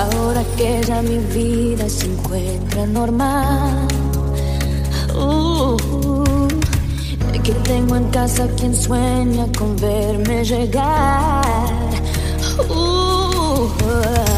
Ahora que ya mi vida se encuentra normal. Uh, que tengo en casa quien sueña con verme llegar. Uh,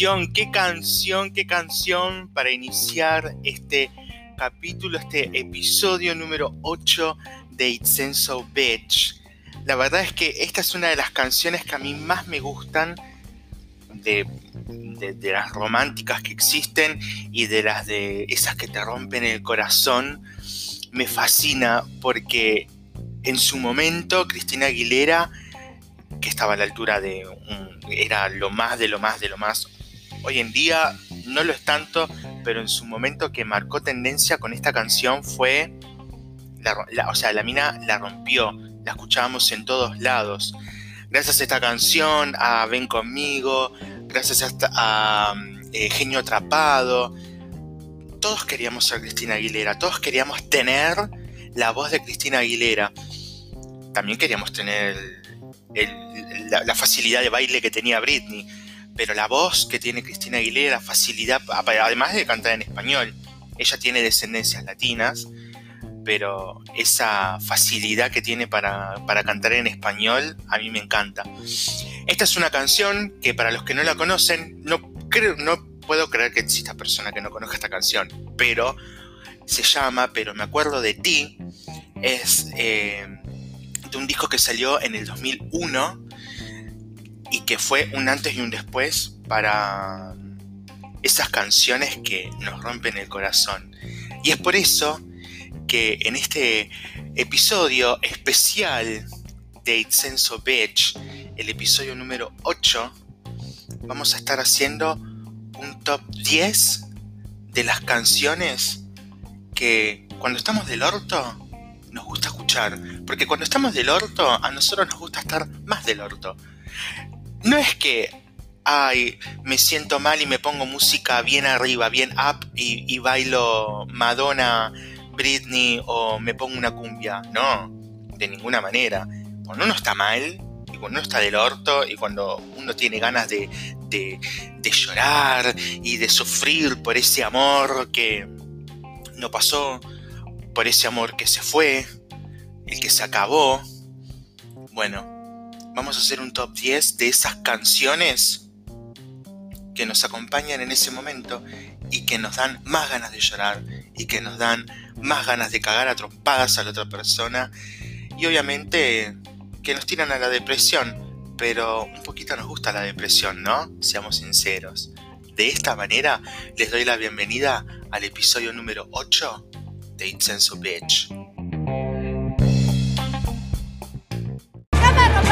Qué canción, qué canción para iniciar este capítulo, este episodio número 8 de It's Ain't So Bitch. La verdad es que esta es una de las canciones que a mí más me gustan de, de- las románticas que existen y de las de esas que te rompen el corazón. Me fascina porque en su momento Cristina Aguilera que estaba a la altura de era lo más de lo más de lo más. Hoy en día no lo es tanto, pero en su momento que marcó tendencia con esta canción fue, la o sea, la mina la rompió, la escuchábamos en todos lados. Gracias a esta canción, a Ven conmigo, gracias a, eh, Genio Atrapado, todos queríamos ser Cristina Aguilera, todos queríamos tener la voz de Cristina Aguilera. También queríamos tener la facilidad de baile que tenía Britney, pero la voz que tiene Cristina Aguilera, facilidad, además de cantar en español, ella tiene descendencias latinas, pero esa facilidad que tiene para, para cantar en español a mí me encanta. Esta es una canción que para los que no la conocen, no, creo, no puedo creer que exista persona que no conozca esta canción, pero se llama Pero me acuerdo de ti, es... eh, de un disco que salió en el 2001 y que fue un antes y un después para esas canciones que nos rompen el corazón. Y es por eso que en este episodio especial de It's Bitch, el episodio número 8, vamos a estar haciendo un top 10 de las canciones que cuando estamos del orto nos gusta escuchar. Porque cuando estamos del orto, a nosotros nos gusta estar más del orto. No es que, ay, me siento mal y me pongo música bien arriba, bien up y, y bailo Madonna, Britney o me pongo una cumbia. No, de ninguna manera. Cuando uno está mal y cuando uno está del orto y cuando uno tiene ganas de, de, de llorar y de sufrir por ese amor que no pasó, por ese amor que se fue, el que se acabó. Bueno, vamos a hacer un top 10 de esas canciones que nos acompañan en ese momento y que nos dan más ganas de llorar y que nos dan más ganas de cagar a a la otra persona y obviamente que nos tiran a la depresión, pero un poquito nos gusta la depresión, ¿no? Seamos sinceros. De esta manera les doy la bienvenida al episodio número 8 de It's Bitch.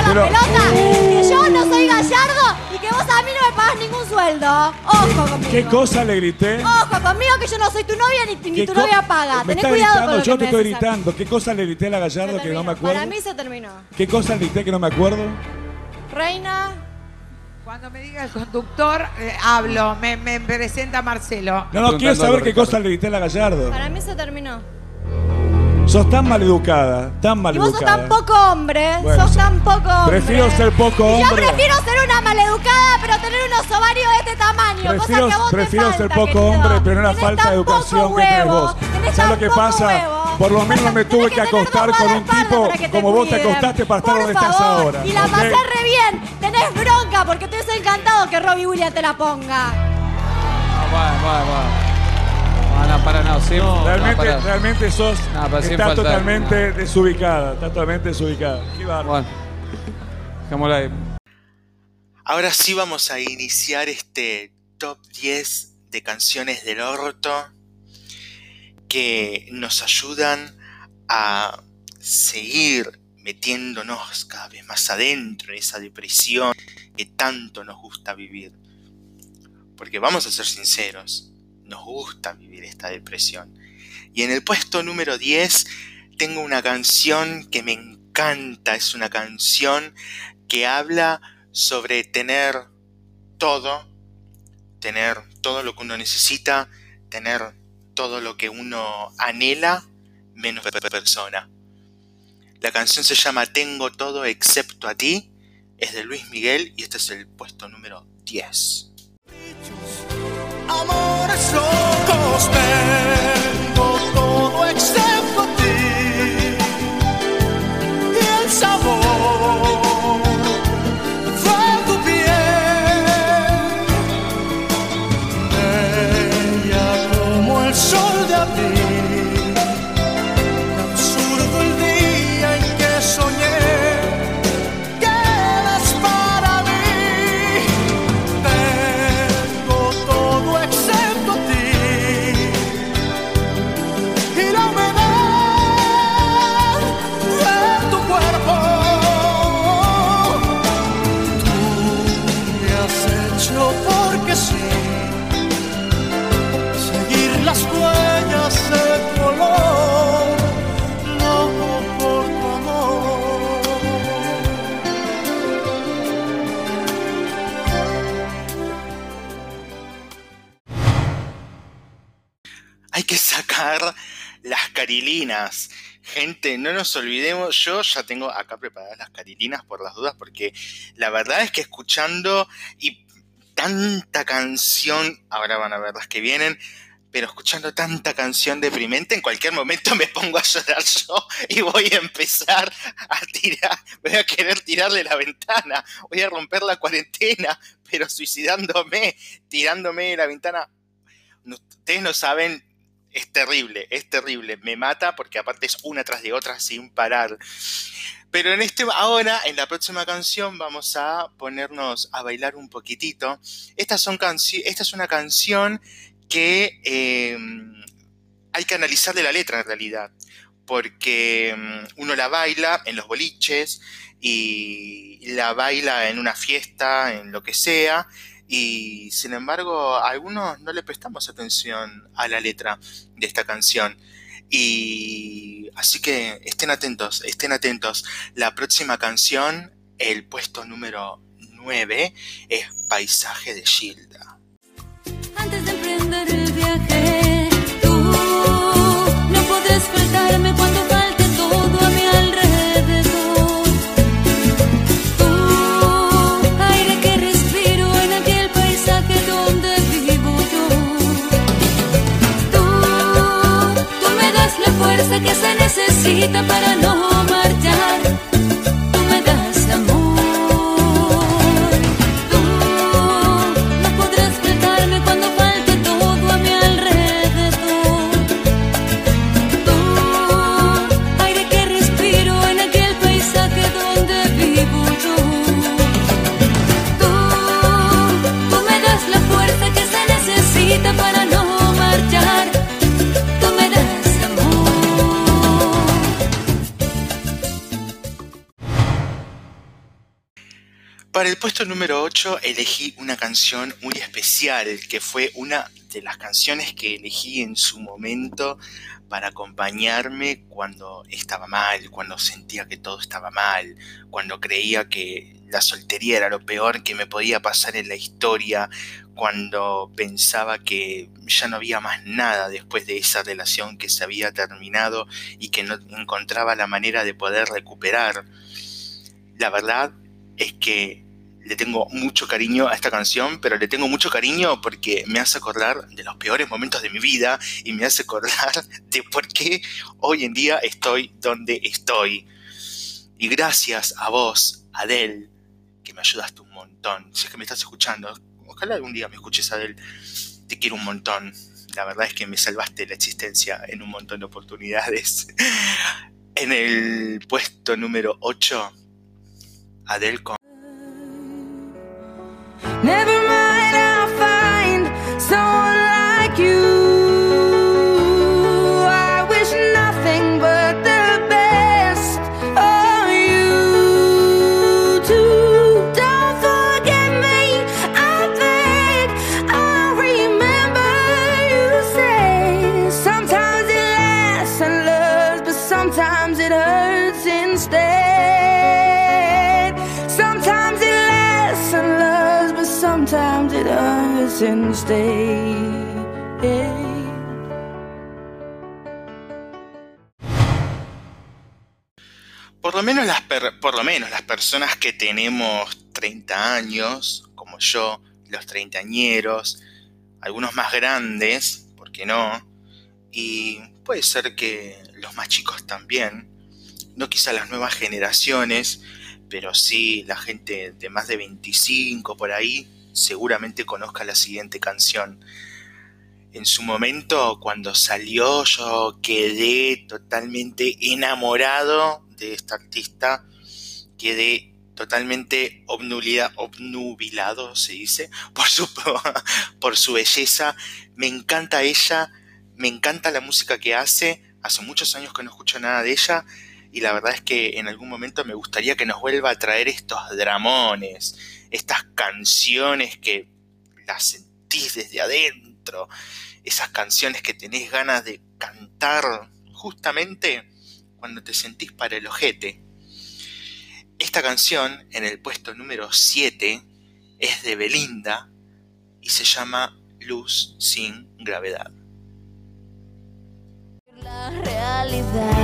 Pero- pelota! Que yo no soy gallardo y que vos a mí no me pagas ningún sueldo. Ojo conmigo. ¿Qué cosa le grité? Ojo conmigo que yo no soy tu novia ni, ni ¿Qué tu novia paga. Me Tenés está cuidado gritando, con lo yo que te me estoy decís gritando. ¿Qué cosa le grité a la Gallardo que no me acuerdo? Para mí se terminó. ¿Qué cosa le grité que no me acuerdo? Reina, Cuando me diga el conductor, eh, hablo, me, me presenta Marcelo. No, no, quiero saber qué cosa le grité a la Gallardo. para mí se terminó. Sos tan maleducada, tan Y vos sos maleducada. tan poco hombre. Bueno, sos tan poco hombre. Prefiero ser poco Y yo hombre. prefiero ser una maleducada, pero tener unos ovarios de este tamaño. cosa Prefiero, que a vos te prefiero ser falta, poco querido. hombre, pero una Tenés falta de poco educación que tenés huevo, vos. tenés ¿Sabes lo que poco pasa? huevo. Por lo menos me tuve que acostar con un tipo te como vos te acostaste para estar donde estás ahora. Y la pasé re bien. Tenés bronca porque te hubiese encantado que Robbie Williams te la ponga. No, bueno, bueno, bueno. No, no, para, no, sí. no, Realmente, para. realmente sos. No, faltar. totalmente desubicada. Estás totalmente desubicada. Qué bárbaro. Bueno. Ahí. Ahora sí vamos a iniciar este top 10 de canciones del orto que nos ayudan a seguir metiéndonos cada vez más adentro en esa depresión que tanto nos gusta vivir. Porque vamos a ser sinceros, nos gusta vivir esta depresión. Y en el puesto número 10 tengo una canción que me encanta, es una canción que habla sobre tener todo, tener todo lo que uno necesita, tener todo lo que uno anhela, menos per- persona. La canción se llama Tengo todo excepto a ti, es de Luis Miguel y este es el puesto número 10. Amores locos tengo todo excepto Gente, no nos olvidemos, yo ya tengo acá preparadas las carilinas por las dudas, porque la verdad es que escuchando y tanta canción, ahora van a ver las que vienen, pero escuchando tanta canción deprimente, en cualquier momento me pongo a llorar yo y voy a empezar a tirar, voy a querer tirarle la ventana, voy a romper la cuarentena, pero suicidándome, tirándome de la ventana. Ustedes no saben es terrible, es terrible. Me mata porque aparte es una tras de otra sin parar. Pero en este, ahora, en la próxima canción, vamos a ponernos a bailar un poquitito. Estas son esta es una canción que eh, hay que analizarle la letra en realidad. Porque mm, uno la baila en los boliches y la baila en una fiesta, en lo que sea. Y sin embargo, a algunos no le prestamos atención a la letra de esta canción. Y así que estén atentos, estén atentos. La próxima canción, el puesto número 9, es Paisaje de Gilda. Que se necesita para no puesto número 8 elegí una canción muy especial, que fue una de las canciones que elegí en su momento para acompañarme cuando estaba mal, cuando sentía que todo estaba mal, cuando creía que la soltería era lo peor que me podía pasar en la historia, cuando pensaba que ya no había más nada después de esa relación que se había terminado y que no encontraba la manera de poder recuperar. La verdad es que le tengo mucho cariño a esta canción, pero le tengo mucho cariño porque me hace acordar de los peores momentos de mi vida y me hace acordar de por qué hoy en día estoy donde estoy. Y gracias a vos, Adele, que me ayudaste un montón. Si es que me estás escuchando, ojalá algún día me escuches, Adele. Te quiero un montón. La verdad es que me salvaste la existencia en un montón de oportunidades. En el puesto número 8, Adele con Por lo menos las, por lo menos las personas que tenemos 30 años, como yo, los treintañeros, algunos más grandes, ¿por qué no? Y puede ser que los más chicos también, no quizá las nuevas generaciones, pero sí la gente de más de 25 por ahí, seguramente conozca la siguiente canción. En su momento, cuando salió, yo quedé totalmente enamorado de esta artista. Quedé totalmente obnubilado, se dice, por su, por su belleza. Me encanta ella, me encanta la música que hace. Hace muchos años que no escucho nada de ella. Y la verdad es que en algún momento me gustaría que nos vuelva a traer estos dramones, estas canciones que las sentís desde adentro, esas canciones que tenés ganas de cantar justamente cuando te sentís para el ojete. Esta canción, en el puesto número 7, es de Belinda y se llama Luz sin gravedad. La realidad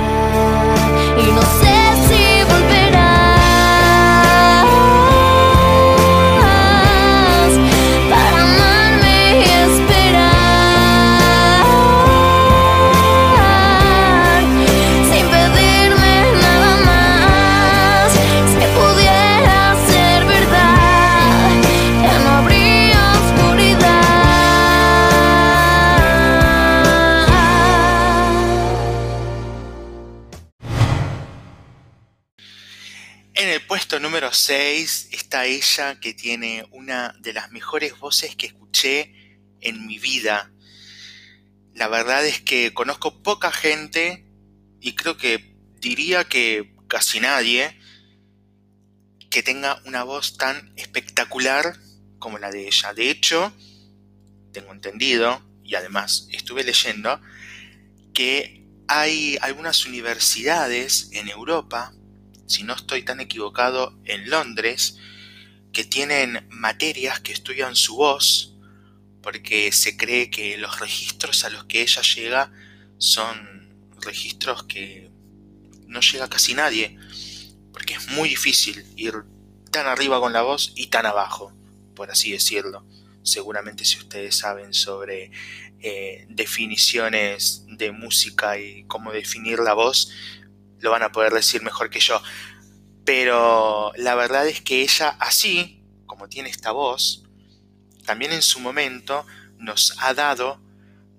puesto número 6 está ella que tiene una de las mejores voces que escuché en mi vida. La verdad es que conozco poca gente y creo que diría que casi nadie que tenga una voz tan espectacular como la de ella. De hecho, tengo entendido y además estuve leyendo que hay algunas universidades en Europa si no estoy tan equivocado, en Londres, que tienen materias que estudian su voz, porque se cree que los registros a los que ella llega son registros que no llega casi nadie, porque es muy difícil ir tan arriba con la voz y tan abajo, por así decirlo. Seguramente si ustedes saben sobre eh, definiciones de música y cómo definir la voz, lo van a poder decir mejor que yo. Pero la verdad es que ella así, como tiene esta voz, también en su momento nos ha dado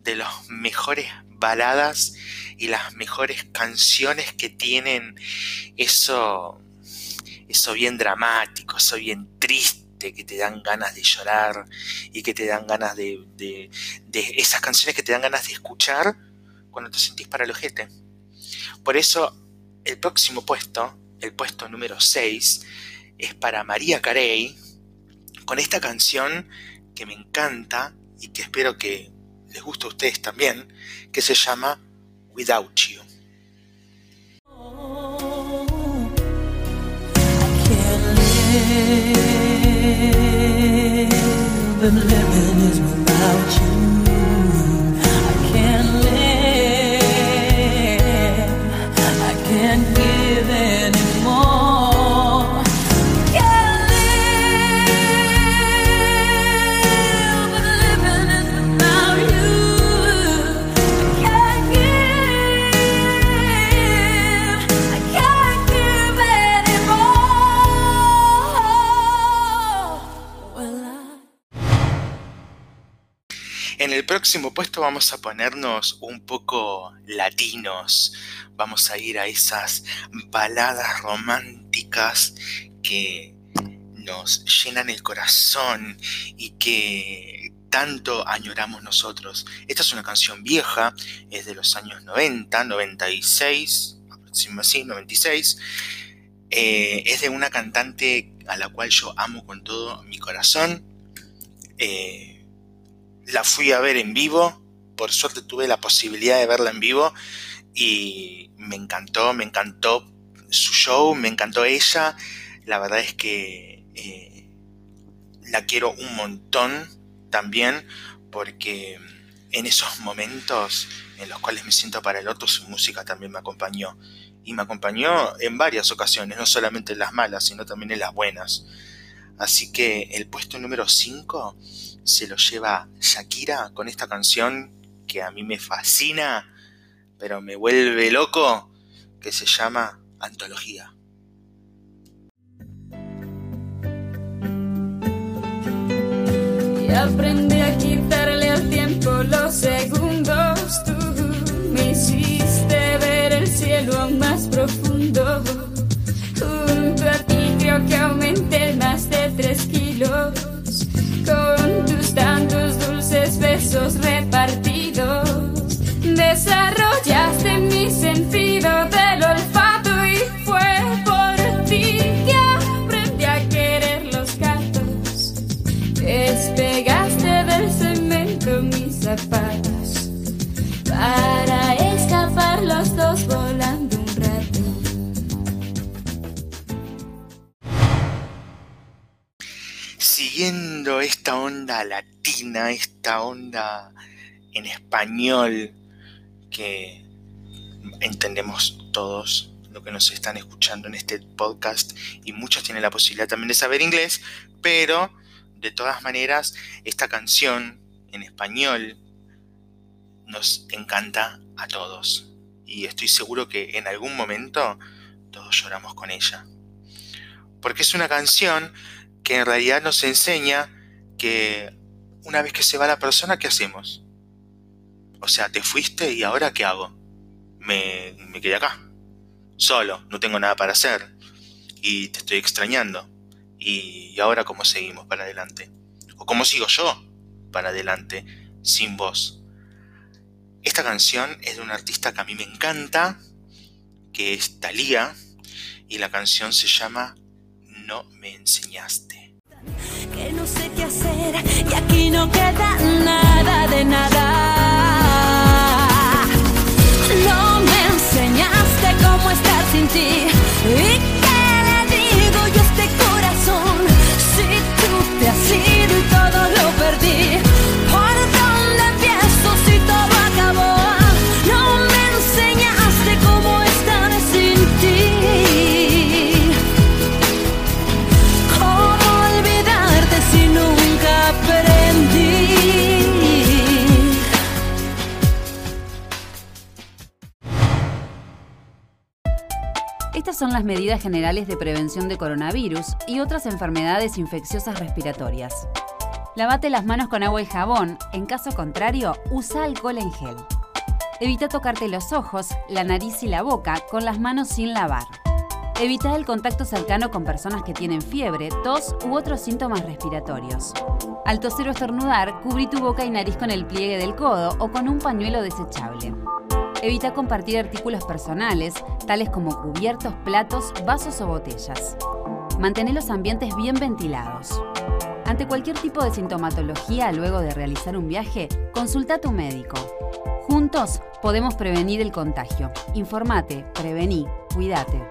de las mejores baladas y las mejores canciones que tienen eso, eso bien dramático, eso bien triste, que te dan ganas de llorar y que te dan ganas de, de, esas canciones que te dan ganas de escuchar cuando te sentís para el ojete. Por eso el próximo puesto, el puesto número 6, es para María Carey, con esta canción que me encanta y que espero que les guste a ustedes también, que se llama Without You. Próximo puesto vamos a ponernos un poco latinos. Vamos a ir a esas baladas románticas que nos llenan el corazón y que tanto añoramos nosotros. Esta es una canción vieja, es de los años 90, 96, aproximadamente, sí, 96. Eh, es de una cantante a la cual yo amo con todo mi corazón. Eh, la fui a ver en vivo, por suerte tuve la posibilidad de verla en vivo y me encantó, me encantó su show, me encantó ella. La verdad es que eh, la quiero un montón también porque en esos momentos en los cuales me siento para el otro, su música también me acompañó. Y me acompañó en varias ocasiones, no solamente en las malas, sino también en las buenas. Así que el puesto número 5 se lo lleva Shakira con esta canción que a mí me fascina, pero me vuelve loco, que se llama Antología. Y aprendí a quitarle al tiempo los segundos. Tú me hiciste ver el cielo más profundo. Que aumenté más de tres kilos. Con tus tantos dulces besos repartidos. Desarrollaste mi latina, esta onda en español que entendemos todos lo que nos están escuchando en este podcast y muchos tienen la posibilidad también de saber inglés, pero de todas maneras esta canción en español nos encanta a todos y estoy seguro que en algún momento todos lloramos con ella. Porque es una canción que en realidad nos enseña que una vez que se va la persona, ¿qué hacemos? O sea, te fuiste y ahora ¿qué hago? Me, quedé acá, solo, no tengo nada para hacer y te estoy extrañando. ¿Y ahora cómo seguimos para adelante? ¿O cómo sigo yo para adelante sin vos? Esta canción es de un artista que a mí me encanta, que es Thalía, y la canción se llama No me enseñaste. Que no sé qué hacer y aquí no queda nada de nada. No me enseñaste cómo estar sin ti y Son las medidas generales de prevención de coronavirus y otras enfermedades infecciosas respiratorias. Lavate las manos con agua y jabón, en caso contrario, usa alcohol en gel. Evita tocarte los ojos, la nariz y la boca con las manos sin lavar. Evita el contacto cercano con personas que tienen fiebre, tos u otros síntomas respiratorios. Al toser o estornudar, cubrí tu boca y nariz con el pliegue del codo o con un pañuelo desechable. Evita compartir artículos personales, tales como cubiertos, platos, vasos o botellas. Mantén los ambientes bien ventilados. Ante cualquier tipo de sintomatología luego de realizar un viaje, consulta a tu médico. Juntos podemos prevenir el contagio. Informate, prevení, cuídate.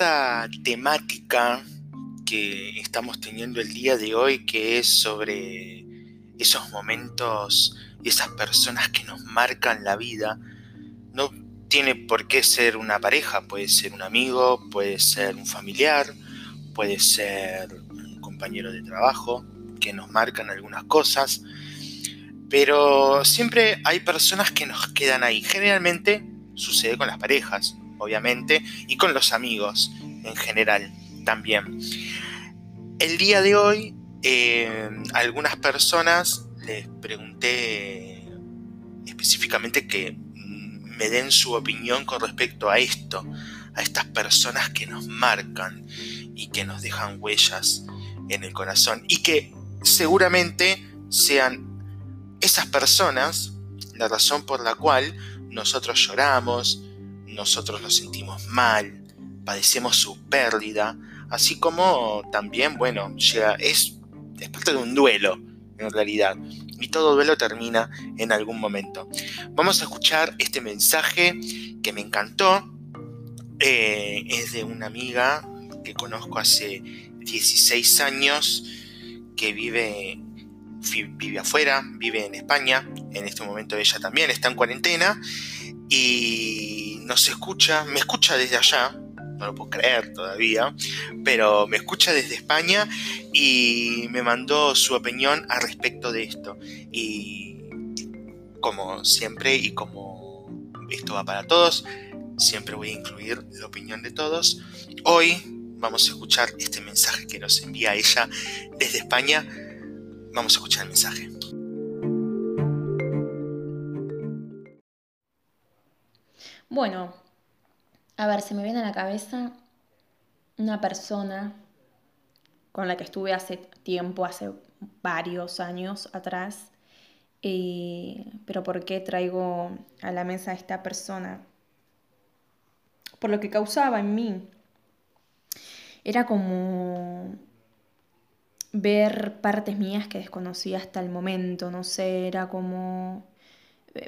Esta temática que estamos teniendo el día de hoy, que es sobre esos momentos y esas personas que nos marcan la vida, no tiene por qué ser una pareja, puede ser un amigo, puede ser un familiar, puede ser un compañero de trabajo, que nos marcan algunas cosas, pero siempre hay personas que nos quedan ahí. Generalmente sucede con las parejas, obviamente, y con los amigos en general también. El día de hoy, eh, algunas personas les pregunté específicamente que me den su opinión con respecto a esto, a estas personas que nos marcan y que nos dejan huellas en el corazón y que seguramente sean esas personas la razón por la cual nosotros lloramos, nosotros nos sentimos mal, padecemos su pérdida, así como también, bueno, llega, es, es parte de un duelo en realidad y todo duelo termina en algún momento. Vamos a escuchar este mensaje que me encantó. Eh, es de una amiga que conozco hace 16 años que vive, vive afuera, vive en España. En este momento ella también está en cuarentena y nos escucha, me escucha desde allá, no lo puedo creer todavía, pero me escucha desde España y me mandó su opinión al respecto de esto. Y como siempre y como esto va para todos, siempre voy a incluir la opinión de todos. Hoy vamos a escuchar este mensaje que nos envía ella desde España. Vamos a escuchar el mensaje. Bueno, a ver, se me viene a la cabeza una persona con la que estuve hace tiempo, hace varios años atrás. Eh, pero ¿por qué traigo a la mesa a esta persona? Por lo que causaba en mí. Era como ver partes mías que desconocía hasta el momento, no sé, era como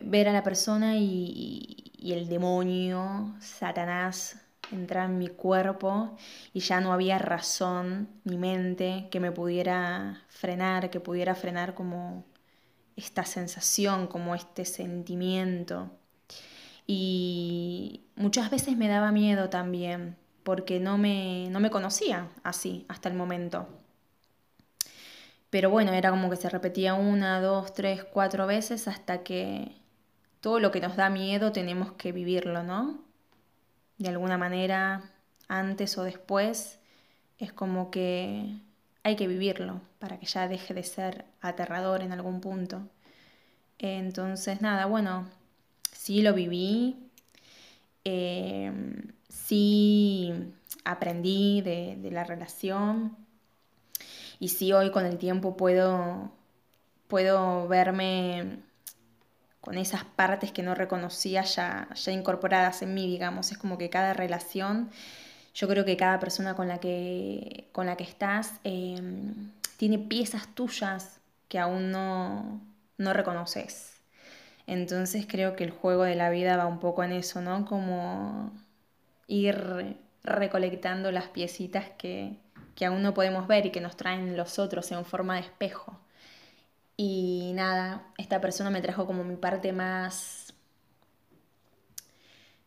ver a la persona y, y el demonio, Satanás, entrar en mi cuerpo y ya no había razón ni mente que me pudiera frenar, que pudiera frenar como esta sensación, como este sentimiento. Y muchas veces me daba miedo también, porque no me, no me conocía así hasta el momento. Pero bueno, era como que se repetía una, dos, tres, cuatro veces hasta que todo lo que nos da miedo tenemos que vivirlo, ¿no? De alguna manera, antes o después, es como que hay que vivirlo para que ya deje de ser aterrador en algún punto. Entonces, nada, bueno, sí lo viví, em, sí aprendí de, de, la relación y sí hoy con el tiempo puedo, puedo verme con esas partes que no reconocía ya, ya incorporadas en mí, digamos. Es como que cada relación, yo creo que cada persona con la que, con la que estás em, tiene piezas tuyas que aún no, no reconoces. Entonces creo que el juego de la vida va un poco en eso, ¿no? Como ir recolectando las piecitas que, que aún no podemos ver y que nos traen los otros en forma de espejo. Y nada, esta persona me trajo como mi parte más,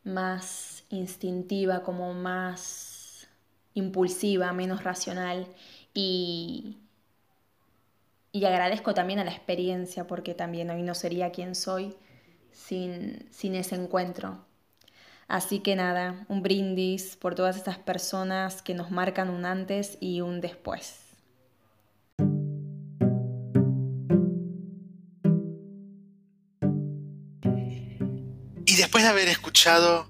más instintiva, como más impulsiva, menos racional. Y, y agradezco también a la experiencia, porque también hoy no sería quien soy sin, sin ese encuentro. Así que nada, un brindis por todas estas personas que nos marcan un antes y un después. Después de haber escuchado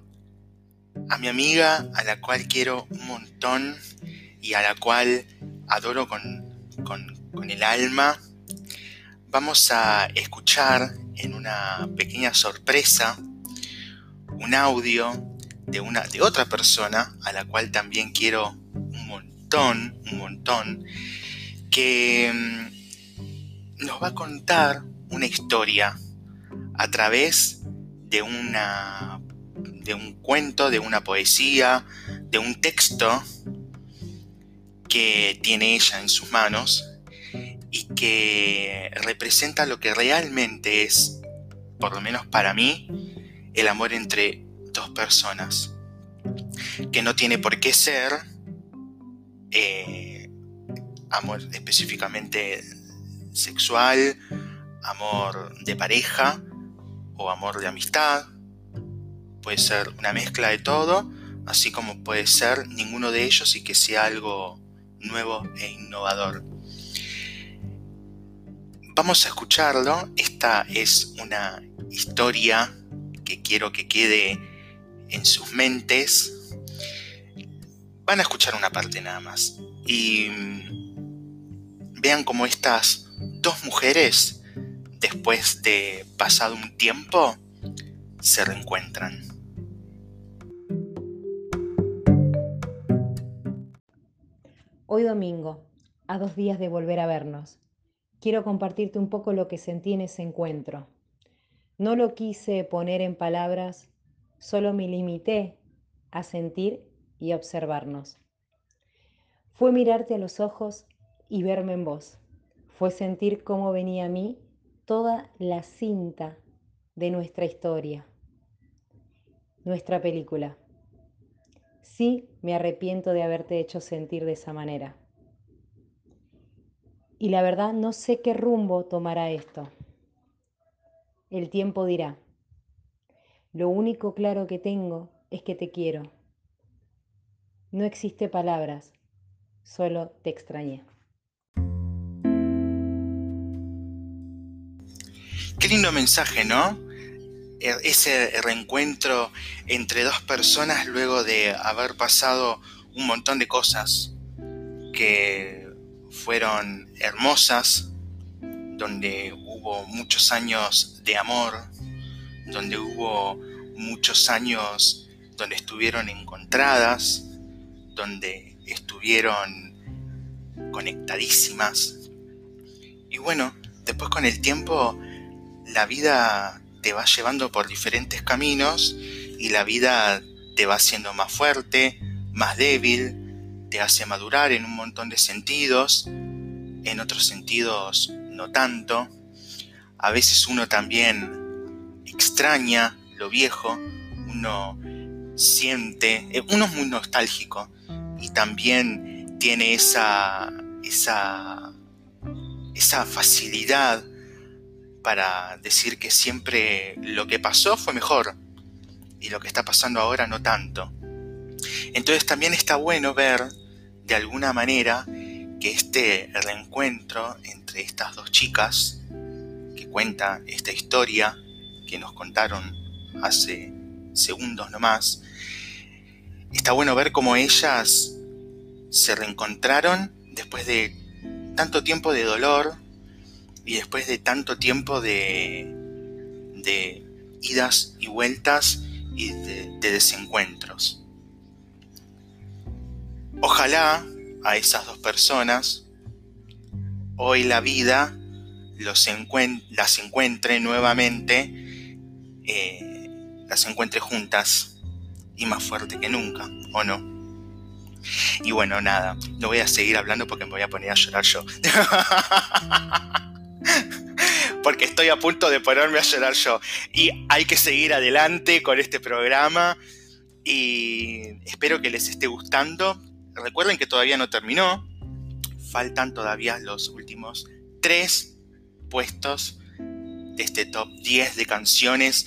a mi amiga, a la cual quiero un montón y a la cual adoro con, el alma, vamos a escuchar en una pequeña sorpresa un audio de, una, de otra persona a la cual también quiero un montón, un montón, que mm, nos va a contar una historia a través de una, de un cuento, de una poesía, de un texto que tiene ella en sus manos y que representa lo que realmente es, por lo menos para mí, el amor entre dos personas. Que no tiene por qué ser eh, amor específicamente sexual, amor de pareja o amor de amistad. Puede ser una mezcla de todo, así como puede ser ninguno de ellos y que sea algo nuevo e innovador. Vamos a escucharlo. Esta es una historia que quiero que quede en sus mentes. Van a escuchar una parte nada más. Y mm, vean cómo estas dos mujeres, después de pasado un tiempo, se reencuentran. Hoy domingo, a dos días de volver a vernos, quiero compartirte un poco lo que sentí en ese encuentro. No lo quise poner en palabras, solo me limité a sentir y observarnos. Fue mirarte a los ojos y verme en vos. Fue sentir cómo venía a mí toda la cinta de nuestra historia, nuestra película. Sí, me arrepiento de haberte hecho sentir de esa manera. Y la verdad no sé qué rumbo tomará esto. El tiempo dirá. Lo único claro que tengo es que te quiero. No existe palabras, solo te extrañé. Qué lindo mensaje, ¿no? E- Ese reencuentro entre dos personas luego de haber pasado un montón de cosas que fueron hermosas, donde hubo muchos años de amor, donde hubo muchos años donde estuvieron encontradas, donde estuvieron conectadísimas. Y bueno, después con el tiempo la vida te va llevando por diferentes caminos y la vida te va haciendo más fuerte, más débil, te hace madurar en un montón de sentidos, en otros sentidos no tanto. A veces uno también extraña lo viejo, uno siente, eh, uno es muy nostálgico y también tiene esa, esa, esa facilidad para decir que siempre lo que pasó fue mejor y lo que está pasando ahora no tanto. Entonces también está bueno ver de alguna manera que este reencuentro entre estas dos chicas que cuenta esta historia que nos contaron hace segundos nomás, está bueno ver cómo ellas se reencontraron después de tanto tiempo de dolor y después de tanto tiempo de, de idas y vueltas y de, de desencuentros. Ojalá a esas dos personas hoy la vida los encuent- las encuentre nuevamente, eh, las encuentre juntas y más fuerte que nunca, ¿o no? Y bueno, nada, no voy a seguir hablando porque me voy a poner a llorar yo. porque estoy a punto de ponerme a llorar yo. Y hay que seguir adelante con este programa y espero que les esté gustando. Recuerden que todavía no terminó. Faltan todavía los últimos tres puestos de este top 10 de canciones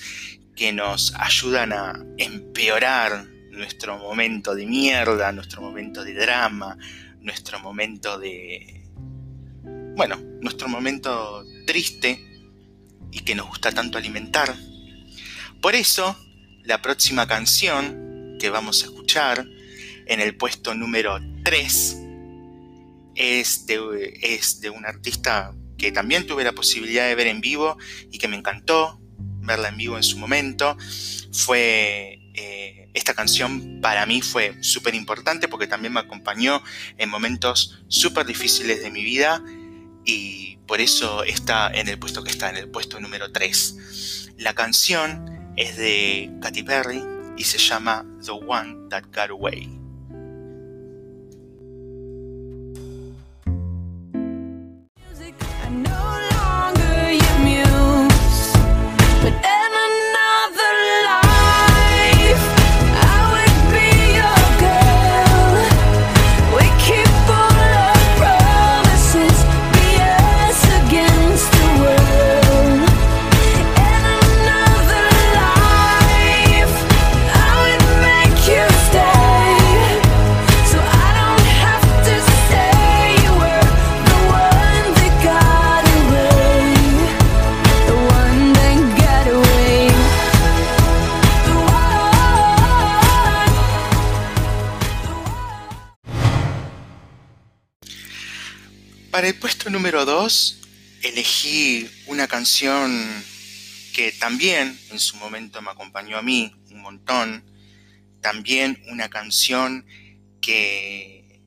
que nos ayudan a empeorar nuestro momento de mierda, nuestro momento de drama, nuestro momento de... Bueno, nuestro momento triste y que nos gusta tanto alimentar. Por eso, la próxima canción que vamos a escuchar en el puesto número 3 es de, un artista que también tuve la posibilidad de ver en vivo y que me encantó verla en vivo en su momento. Fue eh, esta canción para mí fue súper importante porque también me acompañó en momentos súper difíciles de mi vida y por eso está en el puesto que está, en el puesto número 3. La canción es de Katy Perry y se llama The One That Got Away. Puesto número 2 elegí una canción que también en su momento me acompañó a mí un montón. También una canción que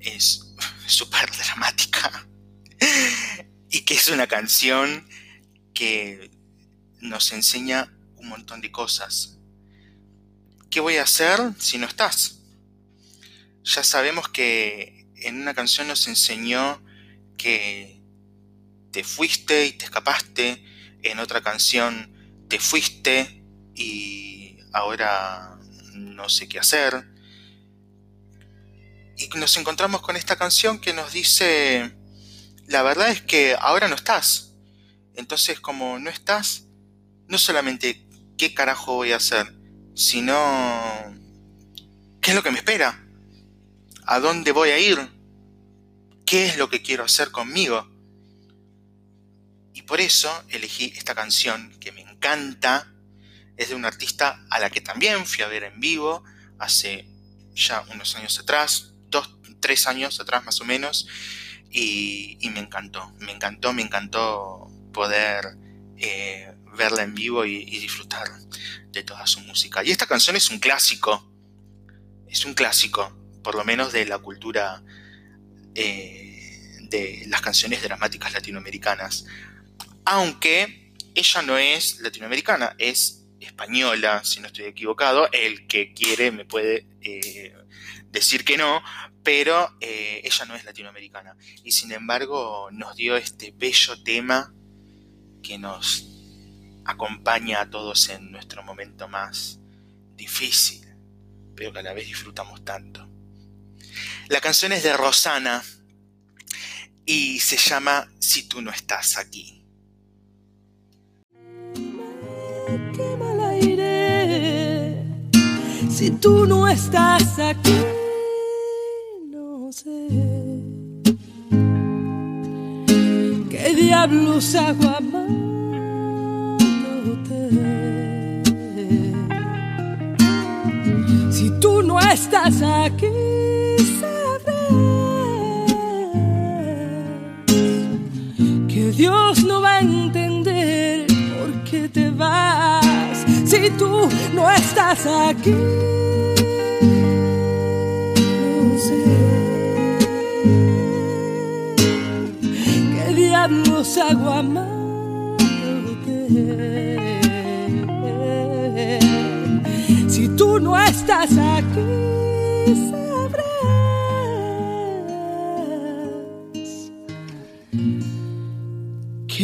es súper dramática y que es una canción que nos enseña un montón de cosas. ¿Qué voy a hacer si no estás? Ya sabemos que en una canción nos enseñó que te fuiste y te escapaste, en otra canción te fuiste y ahora no sé qué hacer. Y nos encontramos con esta canción que nos dice, la verdad es que ahora no estás. Entonces como no estás, no solamente qué carajo voy a hacer, sino qué es lo que me espera. ¿A dónde voy a ir? ¿Qué es lo que quiero hacer conmigo? Y por eso elegí esta canción que me encanta. Es de una artista a la que también fui a ver en vivo hace ya unos años atrás, dos, tres años atrás más o menos. Y, me encantó, me encantó, me encantó poder eh, verla en vivo y disfrutar de toda su música. Y esta canción es un clásico, es un clásico por lo menos de la cultura eh, de las canciones dramáticas latinoamericanas. Aunque ella no es latinoamericana, es española, si no estoy equivocado. El que quiere me puede eh, decir que no, pero eh, ella no es latinoamericana. Y sin embargo nos dio este bello tema que nos acompaña a todos en nuestro momento más difícil, pero que a la vez disfrutamos tanto. La canción es de Rosana y se llama Si tú no estás aquí. Qué mal. Si tú no estás aquí, no sé qué diablos hago amándote. Si tú no estás aquí, Dios no va a entender por qué te vas si tú no estás aquí. No sé qué diablos hago amándote. Si tú no estás aquí,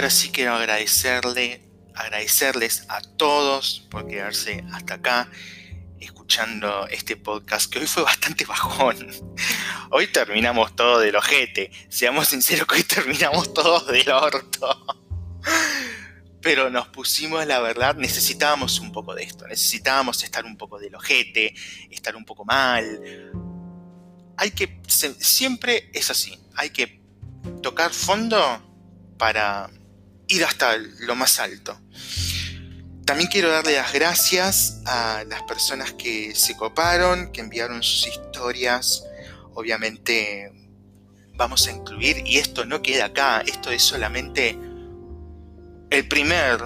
ahora sí quiero agradecerle, agradecerles a todos por quedarse hasta acá escuchando este podcast que hoy fue bastante bajón. Hoy terminamos todo del ojete. Seamos sinceros que hoy terminamos todos del orto. Pero nos pusimos, la verdad, necesitábamos un poco de esto. Necesitábamos estar un poco del ojete, estar un poco mal. Hay que, siempre es así. Hay que tocar fondo para ir hasta lo más alto. También quiero darle las gracias a las personas que se coparon, que enviaron sus historias. Obviamente vamos a incluir, y esto no queda acá, esto es solamente el primer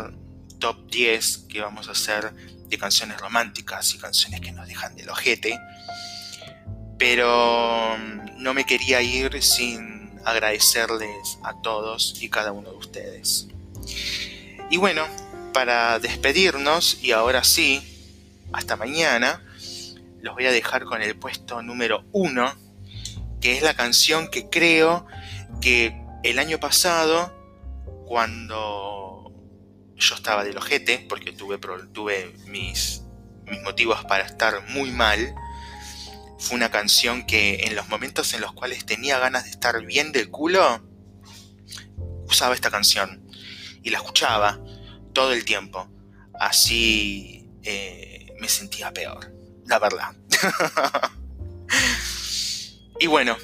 top 10 que vamos a hacer de canciones románticas y canciones que nos dejan del ojete. Pero no me quería ir sin agradecerles a todos y cada uno de ustedes. Y bueno, para despedirnos, y ahora sí, hasta mañana, los voy a dejar con el puesto número uno, que es la canción que creo que el año pasado, cuando yo estaba del ojete, porque tuve, mis, mis motivos para estar muy mal, fue una canción que en los momentos en los cuales tenía ganas de estar bien del culo, usaba esta canción y la escuchaba todo el tiempo. Así eh, me sentía peor, la verdad. y bueno,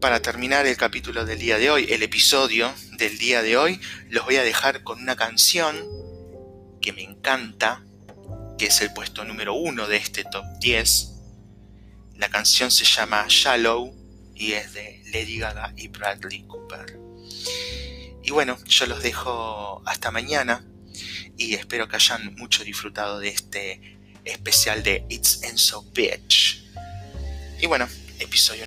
para terminar el capítulo del día de hoy, el episodio del día de hoy, los voy a dejar con una canción que me encanta, que es el puesto número uno de este top 10. La canción se llama Shallow y es de Lady Gaga y Bradley Cooper. Y bueno, yo los dejo hasta mañana y espero que hayan mucho disfrutado de este especial de It's Enzo Bitch. Y bueno, episodio.